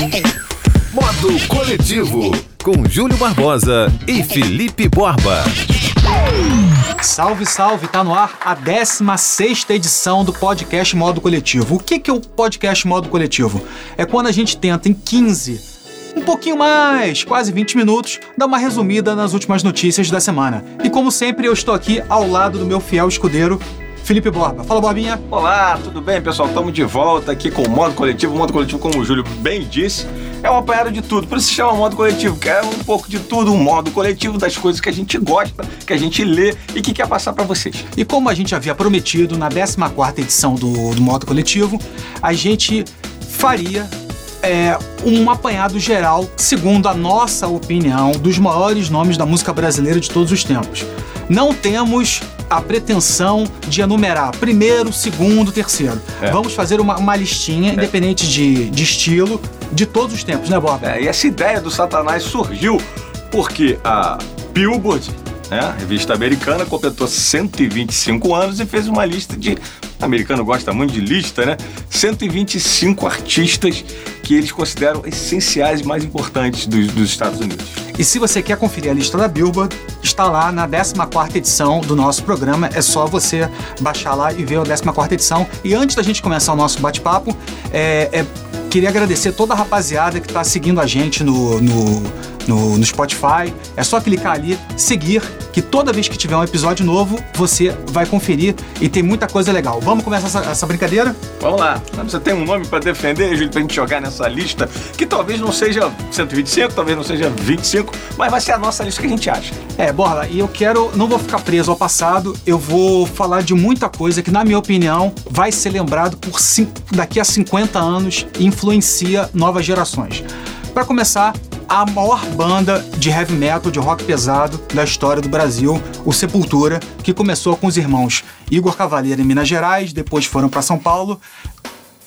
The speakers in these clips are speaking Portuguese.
Modo Coletivo, com Júlio Barbosa e Felipe Borba. Salve, salve! Tá no ar a 16 edição do podcast Modo Coletivo. O que, que é o podcast Modo Coletivo? É quando a gente tenta em 15, um pouquinho mais, quase 20 minutos, dar uma resumida nas últimas notícias da semana. E como sempre, eu estou aqui ao lado do meu fiel escudeiro, Felipe Borba. Fala, Borbinha. Olá, tudo bem, pessoal? Estamos de volta aqui com o Modo Coletivo. O Modo Coletivo, como o Júlio bem disse, é um apanhado de tudo. Por isso se chama Modo Coletivo, que é um pouco de tudo, um modo coletivo das coisas que a gente gosta, que a gente lê e que quer passar para vocês. E como a gente havia prometido na 14ª edição do, do Modo Coletivo, a gente faria é, um apanhado geral, segundo a nossa opinião, dos maiores nomes da música brasileira de todos os tempos. Não temos a pretensão de enumerar primeiro, segundo, terceiro. É. Vamos fazer uma, uma listinha, independente de, de estilo, de todos os tempos, né, Bob? É, e essa ideia do Satanás surgiu porque a Billboard, né, a revista americana, completou 125 anos e fez uma lista de. O americano gosta muito de lista, né? 125 artistas que eles consideram essenciais e mais importantes dos, dos Estados Unidos. E se você quer conferir a lista da Billboard, está lá na 14ª edição do nosso programa. É só você baixar lá e ver a 14ª edição. E antes da gente começar o nosso bate-papo, é, é, queria agradecer toda a rapaziada que está seguindo a gente no, no, no, no Spotify. É só clicar ali, seguir, que toda vez que tiver um episódio novo, você vai conferir e tem muita coisa legal. Vamos começar essa, essa brincadeira? Vamos lá. Você tem um nome para defender, Júlio, pra gente jogar nessa lista, que talvez não seja 125, talvez não seja 25, mas vai ser a nossa lista que a gente acha. É, Borla, e eu quero, não vou ficar preso ao passado, eu vou falar de muita coisa que, na minha opinião, vai ser lembrado por daqui a 50 anos e influencia novas gerações. Para começar, a maior banda de heavy metal, de rock pesado da história do Brasil, o Sepultura, que começou com os irmãos Igor Cavaleiro em Minas Gerais, depois foram para São Paulo,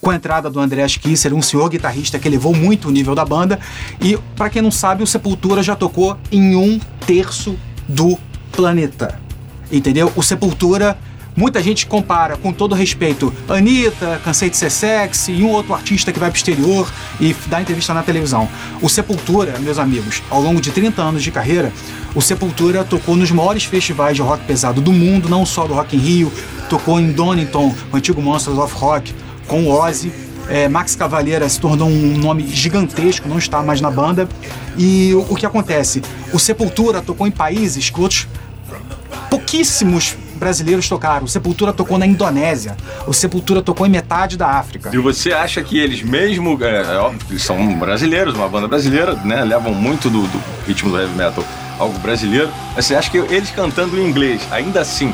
com a entrada do Andreas Kisser, um senhor guitarrista que elevou muito o nível da banda. E, para quem não sabe, o Sepultura já tocou em um terço do planeta. Entendeu? O Sepultura, muita gente compara, com todo respeito, Anitta, Cansei de Ser Sexy e um outro artista que vai pro exterior e dá entrevista na televisão. O Sepultura, meus amigos, ao longo de 30 anos de carreira, o Sepultura tocou nos maiores festivais de rock pesado do mundo, não só do Rock in Rio, tocou em Donington, o antigo Monsters of Rock, com Ozzy. É, Max Cavalheira se tornou um nome gigantesco, não está mais na banda. E o, o que acontece? O Sepultura tocou em países que outros pouquíssimos brasileiros tocaram. O Sepultura tocou na Indonésia. O Sepultura tocou em metade da África. E você acha que eles mesmo, é, é óbvio que eles são brasileiros, uma banda brasileira, né? Levam muito do, do ritmo do heavy metal, algo brasileiro. Mas você acha que eles cantando em inglês, ainda assim,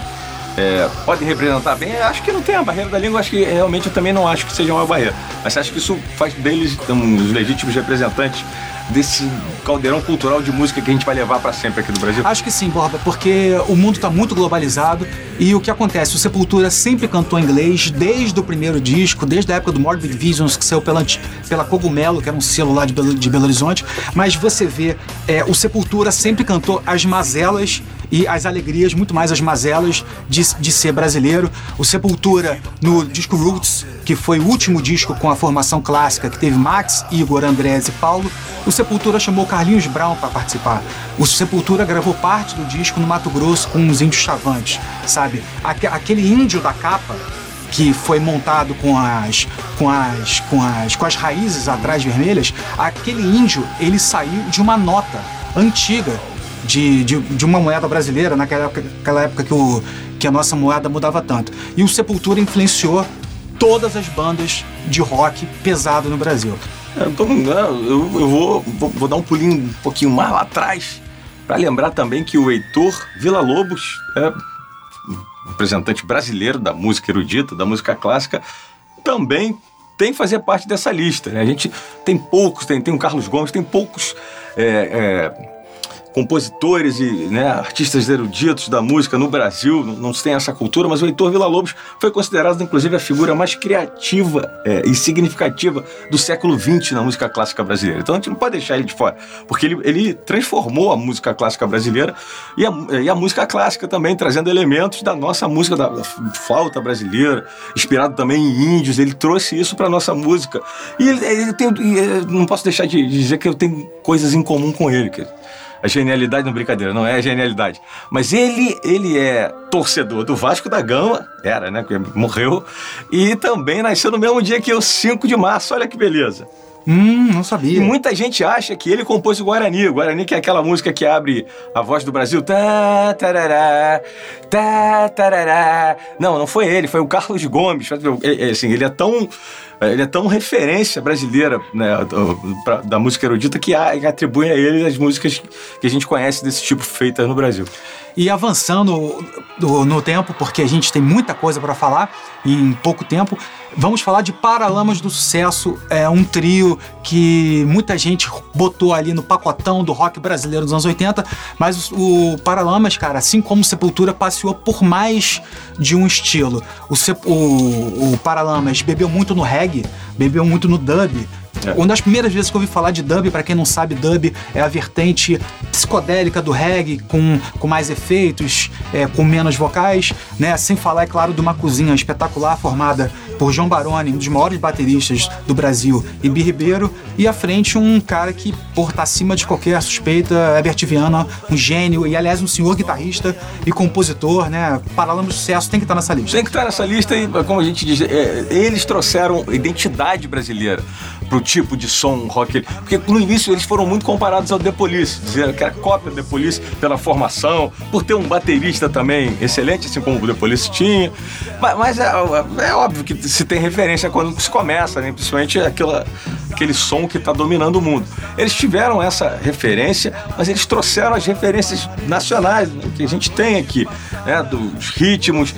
é, podem representar bem? Acho que não tem a barreira da língua, acho que realmente eu também não acho que seja uma barreira. Mas você acha que isso faz deles uns legítimos representantes desse caldeirão cultural de música que a gente vai levar pra sempre aqui do Brasil? Acho que sim, Borba, porque o mundo está muito globalizado e o que acontece? O Sepultura sempre cantou inglês desde o primeiro disco, desde a época do Morbid Visions, que saiu pela, pela Cogumelo, que era um selo lá de Belo, de Belo Horizonte. Mas você vê, é, o Sepultura sempre cantou as mazelas e as alegrias, muito mais as mazelas de, de ser brasileiro. O Sepultura, no disco Roots, que foi o último disco com a formação clássica, que teve Max, Igor, Andrés e Paulo, o Sepultura chamou Carlinhos Brown para participar. O Sepultura gravou parte do disco no Mato Grosso com os índios chavantes, sabe? Aque- aquele índio da capa que foi montado com as com as com as com as raízes atrás vermelhas, aquele índio ele saiu de uma nota antiga de, de, de uma moeda brasileira naquela época, época que, o, que a nossa moeda mudava tanto. E o Sepultura influenciou todas as bandas de rock pesado no Brasil. Eu, eu vou, vou, vou dar um pulinho um pouquinho mais lá atrás para lembrar também que o Heitor Villa-Lobos é representante brasileiro da música erudita, da música clássica, também tem que fazer parte dessa lista. né? A gente tem poucos, tem, tem o Carlos Gomes, tem poucos é, é, compositores e né, artistas eruditos da música no Brasil, não se tem essa cultura, mas o Heitor Villa-Lobos foi considerado, inclusive, a figura mais criativa é, e significativa do século XX na música clássica brasileira. Então a gente não pode deixar ele de fora, porque ele, ele transformou a música clássica brasileira e a, e a música clássica também, trazendo elementos da nossa música, da, da flauta brasileira, inspirado também em índios, ele trouxe isso para nossa música. E ele, ele tem, não posso deixar de dizer que eu tenho coisas em comum com ele, que a genialidade não brincadeira, não é a genialidade. Mas ele, ele é torcedor do Vasco da Gama, era, né? Morreu, e também nasceu no mesmo dia que eu, 5 de março. Olha que beleza. Hum, não sabia. E muita gente acha que ele compôs o Guarani. O Guarani que é aquela música que abre a voz do Brasil. Tá, tarará, tá, tarará. Não, não foi ele, foi o Carlos Gomes. Assim, ele é tão ele é tão referência brasileira né, da música erudita que atribui a ele as músicas que a gente conhece desse tipo feitas no Brasil. E avançando no tempo, porque a gente tem muita coisa para falar em pouco tempo, vamos falar de Paralamas do Sucesso, é um trio que muita gente botou ali no pacotão do rock brasileiro dos anos 80, mas o Paralamas, cara, assim como Sepultura, passeou por mais de um estilo. O, o, o Paralamas bebeu muito no reggae, bebeu muito no dub, é. Uma das primeiras vezes que eu ouvi falar de dub, para quem não sabe, dub é a vertente psicodélica do reggae, com, com mais efeitos, é, com menos vocais, né? Sem falar, é claro, de uma cozinha espetacular formada por João Baroni, um dos maiores bateristas do Brasil, e Bi Ribeiro, e à frente um cara que, por tá acima de qualquer suspeita, Herbert Viana, um gênio, e aliás um senhor guitarrista e compositor, né? Paralama de sucesso, tem que estar tá nessa lista. Tem que estar tá nessa lista e, como a gente diz, é, eles trouxeram identidade brasileira pro tipo de som rock. Porque no início eles foram muito comparados ao The Police, dizer que era cópia do The Police pela formação, por ter um baterista também excelente, assim como o The Police tinha. Mas, mas é, é, óbvio que se tem referência quando se começa, né? principalmente aquela, aquele som que está dominando o mundo. Eles tiveram essa referência, mas eles trouxeram as referências nacionais né? que a gente tem aqui, né? dos ritmos,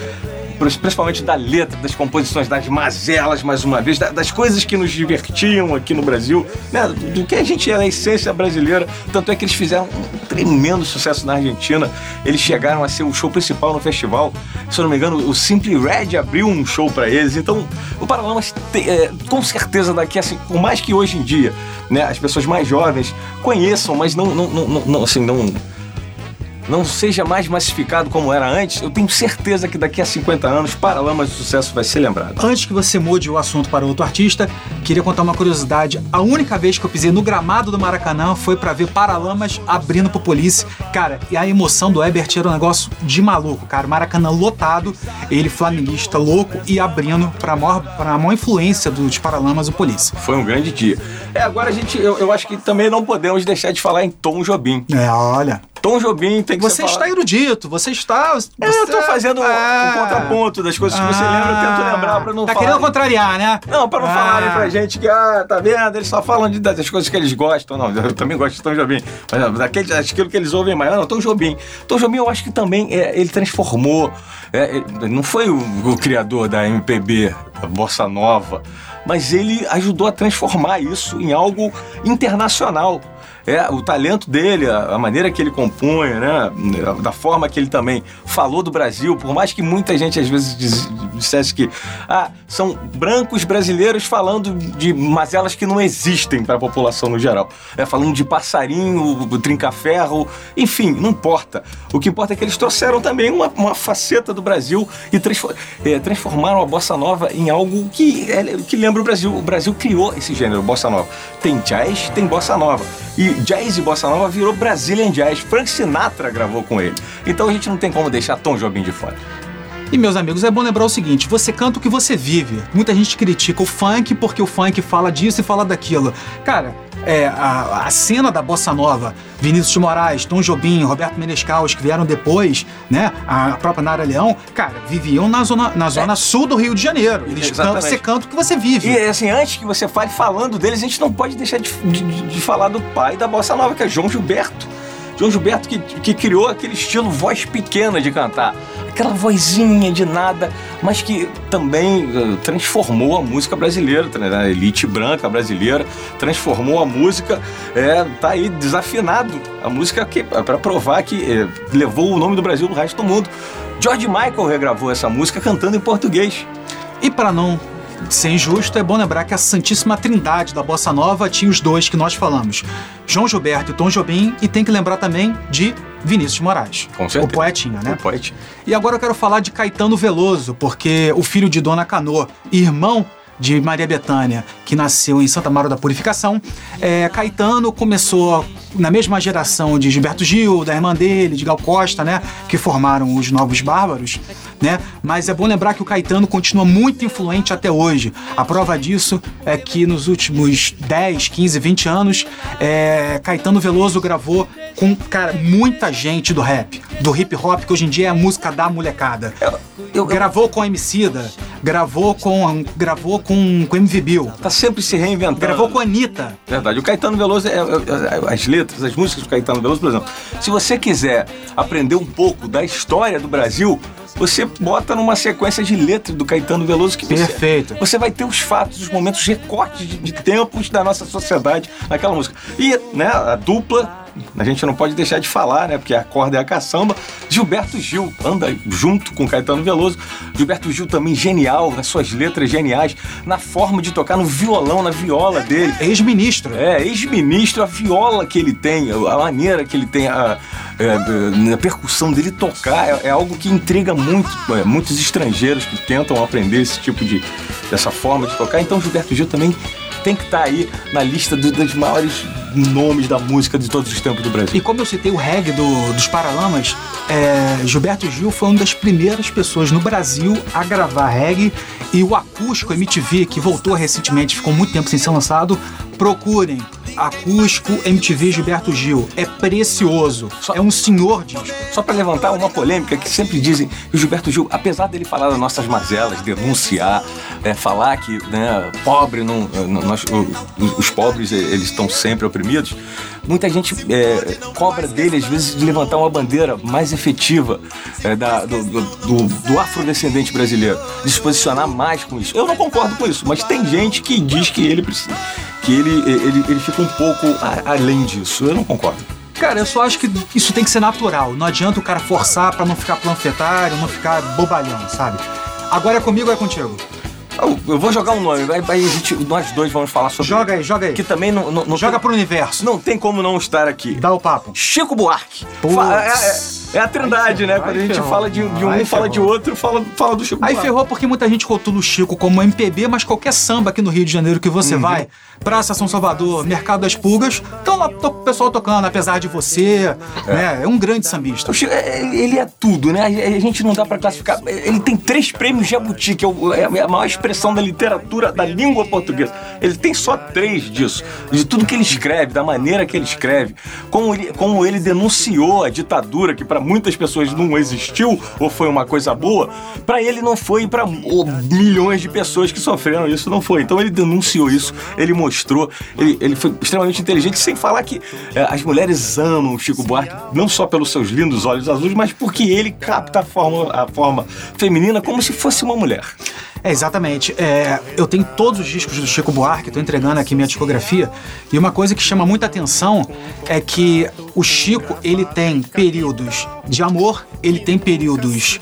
principalmente da letra, das composições, das mazelas, mais uma vez, das coisas que nos divertiam aqui no Brasil, né? do que a gente é a essência brasileira. Tanto é que eles fizeram um tremendo sucesso na Argentina. Eles chegaram a ser o show principal no festival. Se eu não me engano, o Simply Red abriu um show para eles. Então, o Paralamas, é, com certeza, daqui assim, por mais que hoje em dia né, as pessoas mais jovens conheçam, mas não, não, não, não assim, não não seja mais massificado como era antes, eu tenho certeza que daqui a 50 anos Paralamas de Sucesso vai ser lembrado. Antes que você mude o assunto para outro artista, queria contar uma curiosidade. A única vez que eu pisei no gramado do Maracanã foi para ver Paralamas abrindo pro Police. Cara, e a emoção do Ebert era um negócio de maluco, cara. Maracanã lotado, ele flamenguista louco e abrindo para a maior, pra maior influência dos Paralamas o Police. Foi um grande dia. É, agora a gente, eu, eu acho que também não podemos deixar de falar em Tom Jobim. É, olha. Tom Jobim tem que Você está erudito, você está. Você... É, eu tô fazendo ah, um contraponto das coisas que você lembra, eu tento ah. lembrar pra não tá falar. Tá querendo contrariar, né? Não, pra não ah. falarem pra gente que, ah, tá vendo? Eles só falam de, das coisas que eles gostam. Não, eu também gosto de Tom Jobim. Mas daquele, daquilo que eles ouvem mais. Não, Tom Jobim. Tom Jobim eu acho que também é, ele transformou. É, não foi o, o criador da MPB, da Bossa Nova, mas ele ajudou a transformar isso em algo internacional é o talento dele, a, a, maneira que ele compõe, né? Da forma que ele também falou do Brasil, por mais que muita gente às vezes diz, dissesse que ah, são brancos brasileiros falando de mazelas que não existem para a população no geral. É falando de passarinho, trinca-ferro, enfim, não importa. O que importa é que eles trouxeram também uma, uma faceta do Brasil e é, transformaram a bossa nova em algo que, é, que lembra o Brasil. O Brasil criou esse gênero, bossa nova. Tem jazz, tem bossa nova. E jazz e bossa nova virou Brazilian Jazz. Frank Sinatra gravou com ele. Então a gente não tem como deixar Tom Jobim de fora. E meus amigos, é bom lembrar o seguinte: você canta o que você vive. Muita gente critica o funk porque o funk fala disso e fala daquilo. Cara, é, a, a, cena da bossa nova, Vinícius de Moraes, Tom Jobim, Roberto Menescal, os que vieram depois, né? A própria Nara Leão, cara, viviam na zona, na zona é. sul do Rio de Janeiro. Eles cantam, você canta o que você vive. E assim, antes que você fale falando deles, a gente não pode deixar de, de, de falar do pai da bossa nova, que é João Gilberto. João Gilberto que, que criou aquele estilo voz pequena de cantar aquela vozinha de nada, mas que também uh, transformou a música brasileira, né? a elite branca brasileira, transformou a música, é, tá aí desafinado. A música que é para provar que é, levou o nome do Brasil no resto do mundo. George Michael regravou essa música cantando em português. E para não ser injusto, é bom lembrar que a Santíssima Trindade da Bossa Nova tinha os dois que nós falamos: João Gilberto e Tom Jobim, e tem que lembrar também de Vinícius Moraes. Com certeza. O poetinha, né? O poetinha. E agora eu quero falar de Caetano Veloso, porque o filho de Dona Canoa, irmão de Maria Bethânia, que nasceu em Santa Maria da Purificação, é, Caetano começou na mesma geração de Gilberto Gil, da irmã dele, de Gal Costa, né, que formaram os Novos Bárbaros, né? Mas é bom lembrar que o Caetano continua muito influente até hoje. A prova disso é que nos últimos 10, 15, 20 anos, é, Caetano Veloso gravou com, cara, muita gente do rap, do hip hop, que hoje em dia é a música da molecada. Eu, eu, gravou com a Emicida, gravou com gravou com, com MV Bill. Tá sempre se reinventando. Gravou com a Anitta. Verdade. O Caetano Veloso, é, é, é, as letras, as músicas do Caetano Veloso, por exemplo. Se você quiser aprender um pouco da história do Brasil, você bota numa sequência de letras do Caetano Veloso que você, Perfeito. você vai ter os fatos, os momentos, os recortes de, de tempos da nossa sociedade naquela música. E né, a dupla a gente não pode deixar de falar, né? Porque a corda é a caçamba. Gilberto Gil anda junto com Caetano Veloso. Gilberto Gil também genial, nas suas letras geniais, na forma de tocar no violão, na viola dele. Ex-ministro. É, ex-ministro, a viola que ele tem, a maneira que ele tem, a, é, a percussão dele tocar, é, é algo que intriga muito, é, muitos estrangeiros que tentam aprender esse tipo de, dessa forma de tocar. Então Gilberto Gil também tem que estar tá aí na lista do, dos maiores nomes da música de todos os tempos do Brasil. E como eu citei o reggae do, dos Paralamas, é, Gilberto Gil foi uma das primeiras pessoas no Brasil a gravar reggae e o acústico MTV, que voltou recentemente, ficou muito tempo sem ser lançado, procurem acústico MTV Gilberto Gil. É precioso. Só, é um senhor disco. Só para levantar uma polêmica que sempre dizem que o Gilberto Gil, apesar dele falar das nossas mazelas, denunciar, é, falar que né, pobre não, nós, os, os pobres eles estão sempre oprimidos, muita gente é, cobra dele às vezes de levantar uma bandeira mais efetiva é, da, do, do, do, afrodescendente brasileiro, de se posicionar mais com isso. Eu não concordo com isso, mas tem gente que diz que ele precisa que ele, ele, ele fica um pouco a, além disso. Eu não concordo. Cara, eu só acho que isso tem que ser natural. Não adianta o cara forçar para não ficar panfletário, não ficar bobalhão, sabe? Agora é comigo ou é contigo? Eu vou jogar um nome, aí, aí gente, nós dois vamos falar sobre. Joga aí, joga aí. Que também não. não, não joga tem, pro universo. Não tem como não estar aqui. Dá o papo. Chico Buarque. É, é, é, a trindade, né? Quando a gente fala de, de um, fala de outro, fala, fala do Chico Aí ferrou porque muita gente rotula o Chico como MPB, mas qualquer samba aqui no Rio de Janeiro que você uhum. vai, Praça São Salvador, Mercado das Pulgas, estão lá o pessoal tocando, apesar de você, é. né? É um grande sambista. Chico, é, ele é tudo, né? A gente não dá para classificar. Ele tem três prêmios Jabuti, que é a maior expressão da literatura literatura da língua portuguesa. Ele tem só três disso. De tudo que ele escreve, da maneira que ele escreve, como ele, como ele denunciou a ditadura, que para muitas pessoas não existiu ou foi uma coisa boa, para ele não foi, para milhões de pessoas que sofreram isso não foi. Então ele denunciou isso, ele mostrou, ele, ele foi extremamente inteligente, sem falar que é, as mulheres amam Chico Buarque, não só pelos seus lindos olhos azuis, mas porque ele capta a forma, a forma feminina como se fosse uma mulher. É, exatamente. É, eu tenho todos os discos do Chico Buarque, estou entregando aqui minha discografia, e uma coisa que chama muita atenção é que o Chico, ele tem períodos de amor, ele tem períodos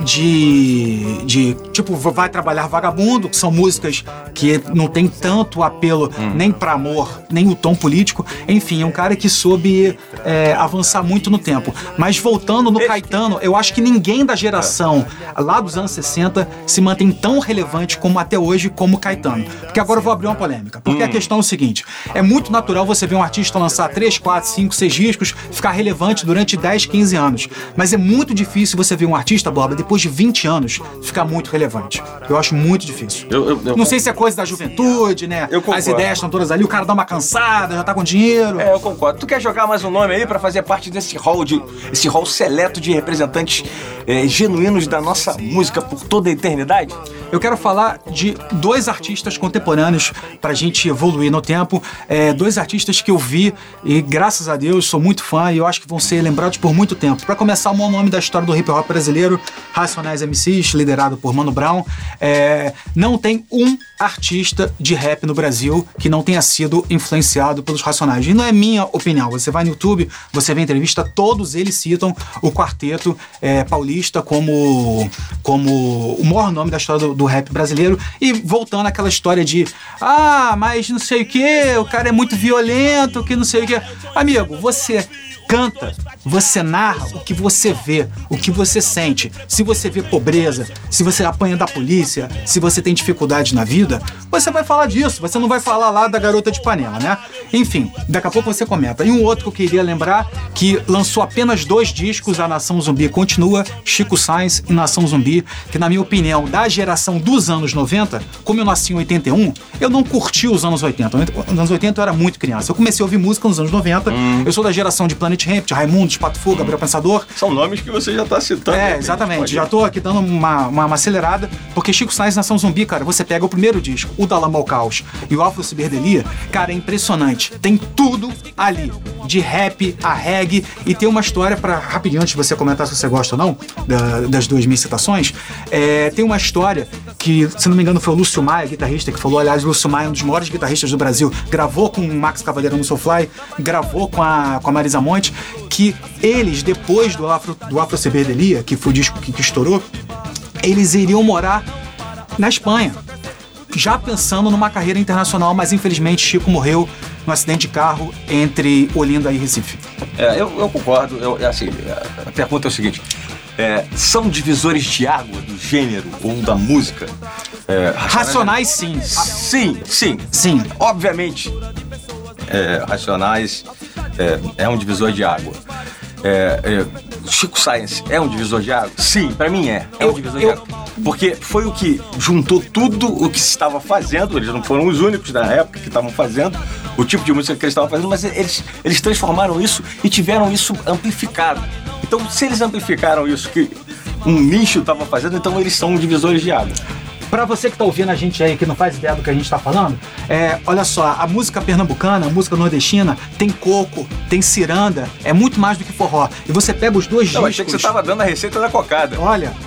de, de tipo vai trabalhar vagabundo, que são músicas que não tem tanto apelo hum. nem para amor, nem o tom político. Enfim, é um cara que soube é, avançar muito no tempo. Mas voltando no Caetano, eu acho que ninguém da geração lá dos anos 60 se mantém tão relevante como até hoje como Caetano. Porque agora eu vou abrir uma polêmica. Porque hum. a questão é o seguinte: é muito natural você ver um artista lançar 3, 4, 5, 6 discos, ficar relevante durante 10, 15 anos. Mas é muito difícil você ver um artista, Bob, depois de 20 anos, ficar muito relevante. Eu acho muito difícil. Eu, eu, eu, Não sei se é coisa da juventude, né? As ideias estão todas ali, o cara dá uma cansada, já tá com dinheiro. É, eu concordo. Tu quer jogar mais um nome aí pra fazer parte desse hall de esse hall seleto de representantes é, genuínos da nossa música por toda a eternidade? Eu quero falar de dois artistas contemporâneos pra gente evoluir no tempo. É, dois artistas que eu vi e, graças a Deus, sou muito fã e eu acho que vão ser lembrados por muito tempo. Pra começar, o maior nome da história do hip hop brasileiro, Racionais MCs, liderado por Mano Brown. É, não tem um artista de rap no Brasil que não tenha sido influenciado pelos Racionais. E não é minha opinião. Você vai no YouTube, você vê entrevista, todos eles citam o quarteto é, paulista como, como o maior nome da história do, do rap brasileiro. E voltando àquela história de ah, mas não sei o que, o cara é muito violento, que não sei o que. Amigo, você canta, você narra o que você vê, o que você sente. Se você vê pobreza, se você apanha da polícia, se você tem dificuldade na vida, você vai falar disso. Você não vai falar lá da garota de panela, né? Enfim, daqui a pouco você comenta. E um outro que eu queria lembrar, que lançou apenas dois discos, A Nação Zumbi continua, Chico Sainz e Nação Zumbi, que na minha opinião, da geração dos anos 90, como eu nasci em 81, eu não curti os anos 80. Nos anos 80 eu era muito criança. Eu comecei a ouvir música nos anos 90. Eu sou da geração de Planet Ramp, de Raimundo, de Pato Fu, Gabriel Pensador. São nomes que você já tá citando. É, né? exatamente. Já tô aqui dando uma, uma, uma acelerada, porque Chico Sainz Nação Zumbi, cara, você pega o primeiro disco, o da Lama ao Caos e o Afro Ciberdelia, cara, é impressionante. Tem tudo ali, de rap a reggae, e tem uma história para rapidinho, antes de você comentar se você gosta ou não, da- das duas minhas citações, é, tem uma história que, se não me engano, foi o Lúcio Maia, guitarrista, que falou, aliás, o Lúcio Maia é um dos maiores guitarristas do Brasil, gravou com o Max Cavaleiro no Soulfly, gravou com a, com a Marisa Monte, que eles, depois do Afro, do Afro Ciberdelia, que foi o disco que, que estourou, eles iriam morar na Espanha, já pensando numa carreira internacional, mas infelizmente Chico morreu num acidente de carro entre Olinda e Recife. É, eu, eu concordo. Eu, é assim, a pergunta é o seguinte: é, são divisores de água do gênero ou da música? É, Racionais, sim. Sim, sim. Sim. Obviamente, é, Racionais é, é um divisor de água. É, é, Chico Science é um divisor de água? Sim, pra mim é. É um divisor eu- de água. Porque foi o que juntou tudo o que se estava fazendo. Eles não foram os únicos da época que estavam fazendo o tipo de música que eles estavam fazendo, mas eles, eles transformaram isso e tiveram isso amplificado. Então, se eles amplificaram isso que um nicho estava fazendo, então eles são divisores de água. Pra você que tá ouvindo a gente aí, que não faz ideia do que a gente tá falando, é, olha só, a música pernambucana, a música nordestina, tem coco, tem ciranda, é muito mais do que forró. E você pega os dois Eu discos... achei que você estava dando a receita da cocada. Olha.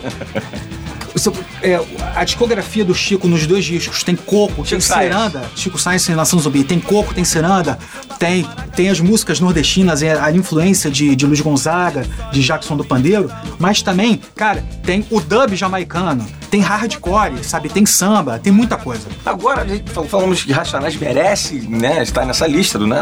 seu- é, a discografia do Chico nos dois discos tem coco, tem Chico Sainz. ciranda. Chico Sainz e Nação Zumbi. Tem coco, tem ciranda, tem, tem as músicas nordestinas, é, a influência de, de Luiz Gonzaga, de Jackson do Pandeiro. Mas também, cara, tem o dub jamaicano, tem hardcore, sabe? Tem samba, tem muita coisa. Agora, falamos que Racionais merece né, estar nessa lista, do, né,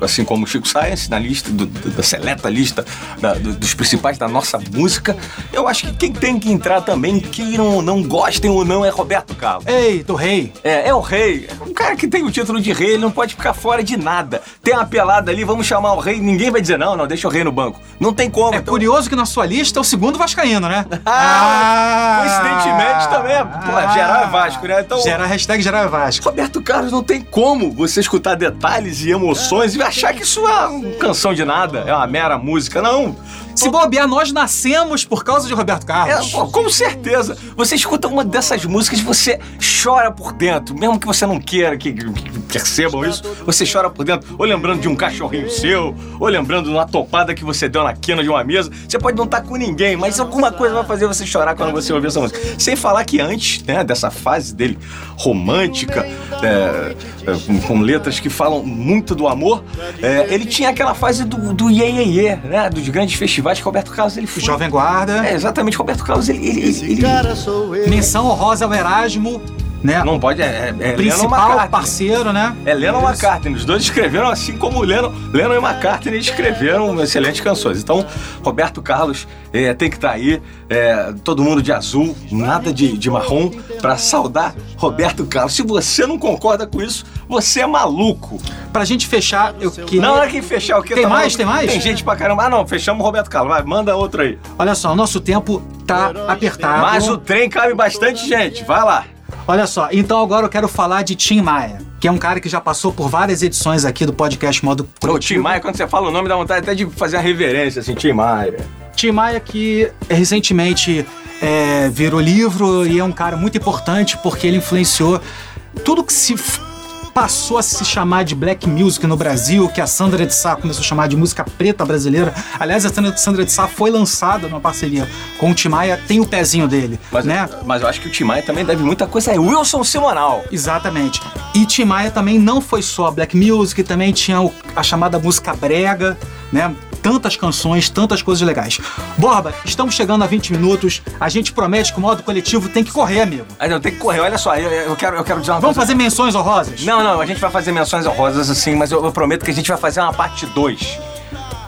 assim como o Chico Science, na lista, do- da seleta lista da- do- dos principais da nossa música. Eu acho que quem tem que entrar também, queiram ou não gostem ou não, é Roberto Carlos. Ei, do rei. É, é o rei. Um cara que tem o título de rei, ele não pode ficar fora de nada. Tem uma pelada ali, vamos chamar o rei, ninguém vai dizer, não, não, deixa o rei no banco. Não tem como. É então- curioso que na sua lista é o segundo Vascaíno, né? Ah, coincidentemente também é. Pô, geral é Vasco, né? Então. Gera, hashtag geral é Vasco. Roberto Carlos não tem como você escutar detalhes e emoções e achar que isso é uma canção de nada, é uma mera música. Não. Se bobear, nós nascemos por causa de Roberto É, Carlos. pô, com certeza. Você escuta uma dessas músicas e você chora por dentro. Mesmo que você não queira que, que percebam isso, você chora por dentro. Ou lembrando de um cachorrinho seu, ou lembrando de uma topada que você deu na quina de uma mesa. Você pode não estar com ninguém, mas alguma coisa vai fazer você chorar quando você ouvir essa música. Sem falar que antes né, dessa fase dele romântica, é, é, com, com letras que falam muito do amor, é, ele tinha aquela fase do, do iê, iê, iê, né? Dos grandes festivais que Roberto Carlos ele foi. Jovem Guarda. É, exatamente, Roberto Carlos, ele. ele, ele, ele- Menção honrosa ao Erasmo né? Não pode, é, é, é Principal parceiro, né? É Lennon e McCartney. Os dois escreveram assim como Lennon, Lennon e McCartney escreveram excelentes canções. Então, Roberto Carlos é, tem que estar tá aí, é, todo mundo de azul, nada de, de marrom, para saudar Roberto Carlos. Se você não concorda com isso, você é maluco. Pra gente fechar, eu queria... Não, é que fechar o que? Tem tá mais? Tem mais? Tem gente pra caramba. Ah, não, fechamos o Roberto Carlos. Vai, manda outro aí. Olha só, o nosso tempo tá apertado. Mas o trem cabe bastante gente. Vai lá. Olha só, então agora eu quero falar de Tim Maia, que é um cara que já passou por várias edições aqui do podcast Modo Pro Tim Maia, quando você fala o nome, dá vontade até de fazer uma reverência, assim, Tim Maia. Tim Maia que recentemente é, virou livro e é um cara muito importante porque ele influenciou tudo que se passou a se chamar de black music no Brasil, que a Sandra de Sá começou a chamar de música preta brasileira. Aliás, a Sandra de Sá foi lançada numa parceria com o Timaya, tem o pezinho dele, mas, né? Mas eu acho que o Timaya também deve muita coisa aí. Wilson Simonal. Exatamente. E Timaya também não foi só black music, também tinha a chamada música brega, né? Tantas canções, tantas coisas legais. Borba, estamos chegando a 20 minutos. A gente promete que o modo coletivo tem que correr, amigo. Ah, não, tem que correr. Olha só, eu, eu quero, eu quero dizer uma Vamos coisa. fazer menções honrosas? Não, não, a gente vai fazer menções honrosas assim, mas eu, eu prometo que a gente vai fazer uma parte 2.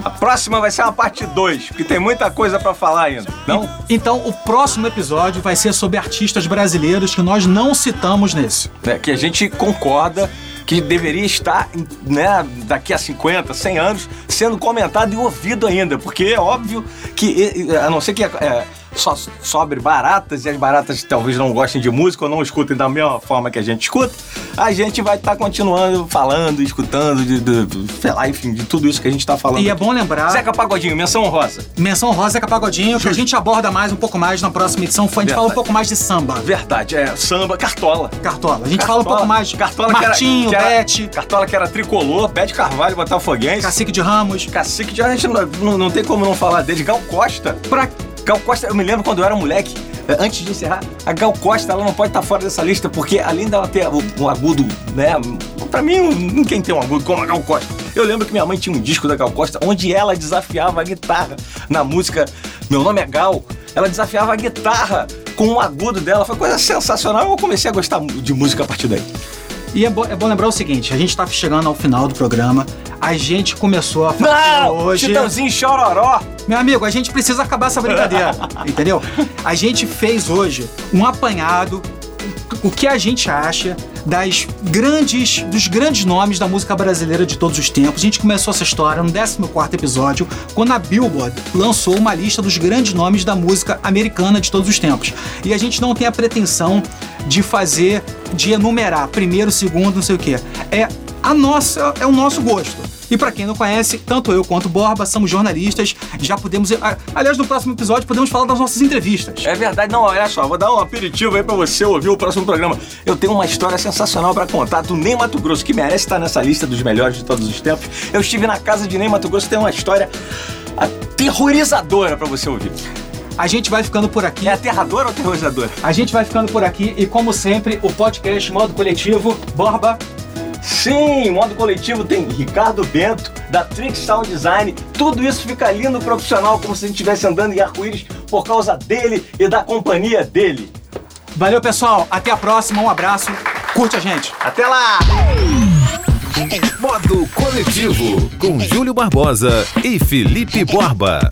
A próxima vai ser uma parte 2, porque tem muita coisa para falar ainda. Não? Então, o próximo episódio vai ser sobre artistas brasileiros que nós não citamos nesse. É, que a gente concorda que deveria estar, né, daqui a 50, 100 anos, sendo comentado e ouvido ainda, porque é óbvio que, a não ser que é, só sobre baratas e as baratas talvez não gostem de música ou não escutem da mesma forma que a gente escuta, a gente vai estar tá continuando falando, escutando, de, de, sei lá, enfim, de tudo isso que a gente está falando. E é aqui. é bom lembrar. Zeca Pagodinho, menção rosa. Menção rosa Zeca Pagodinho, que a gente aborda mais um pouco mais na próxima edição. A gente Verdade. fala um pouco mais de samba. Verdade, é samba, cartola. Cartola. A gente Cartola. fala um pouco mais de Cartola Martinho, que era, Bete. Cartola que era tricolor, Bete Carvalho, Botafoguense. Cacique de Ramos. Cacique de Ramos, a gente não, não, não tem como não falar dele. Gal Costa. Pra Gal Costa, eu me lembro quando eu era moleque, eh, antes de encerrar, a Gal Costa ela não pode estar fora dessa lista, porque além dela ter um agudo, né? Pra mim, ninguém tem um agudo como a Gal Costa. Eu lembro que minha mãe tinha um disco da Gal Costa onde ela desafiava a guitarra na música Meu Nome é Gal. Ela desafiava a guitarra com o agudo dela. Foi coisa sensacional. Eu comecei a gostar de música a partir daí. E é, bo é bom lembrar o seguinte: a gente está chegando ao final do programa. A gente começou a fazer Não, hoje. Chitãozinho chororó. Meu amigo, a gente precisa acabar essa brincadeira, entendeu? A gente fez hoje um apanhado, o que a gente acha das grandes, dos grandes nomes da música brasileira de todos os tempos. A gente começou essa história no 14 episódio, quando a Billboard lançou uma lista dos grandes nomes da música americana de todos os tempos. E a gente não tem a pretensão de fazer, de enumerar primeiro, segundo, não sei o quê. É a nossa, é o nosso gosto. E para quem não conhece, tanto eu quanto o Borba somos jornalistas, já podemos. Aliás, no próximo episódio podemos falar das nossas entrevistas. É verdade, não, olha só, vou dar um aperitivo aí para você ouvir o próximo programa. Eu tenho uma história sensacional para contar do Ney Mato Grosso, que merece estar nessa lista dos melhores de todos os tempos. Eu estive na casa de Ney Mato Grosso, tem uma história aterrorizadora para você ouvir. A gente vai ficando por aqui. É aterrador ou aterrorizador? A gente vai ficando por aqui e, como sempre, o podcast Modo Coletivo, Borba, Sim, modo coletivo tem Ricardo Bento, da Trick Sound Design. Tudo isso fica lindo profissional, como se a gente estivesse andando em arco-íris por causa dele e da companhia dele. Valeu, pessoal. Até a próxima. Um abraço. Curte a gente. Até lá! Modo Coletivo, com Júlio Barbosa e Felipe Borba.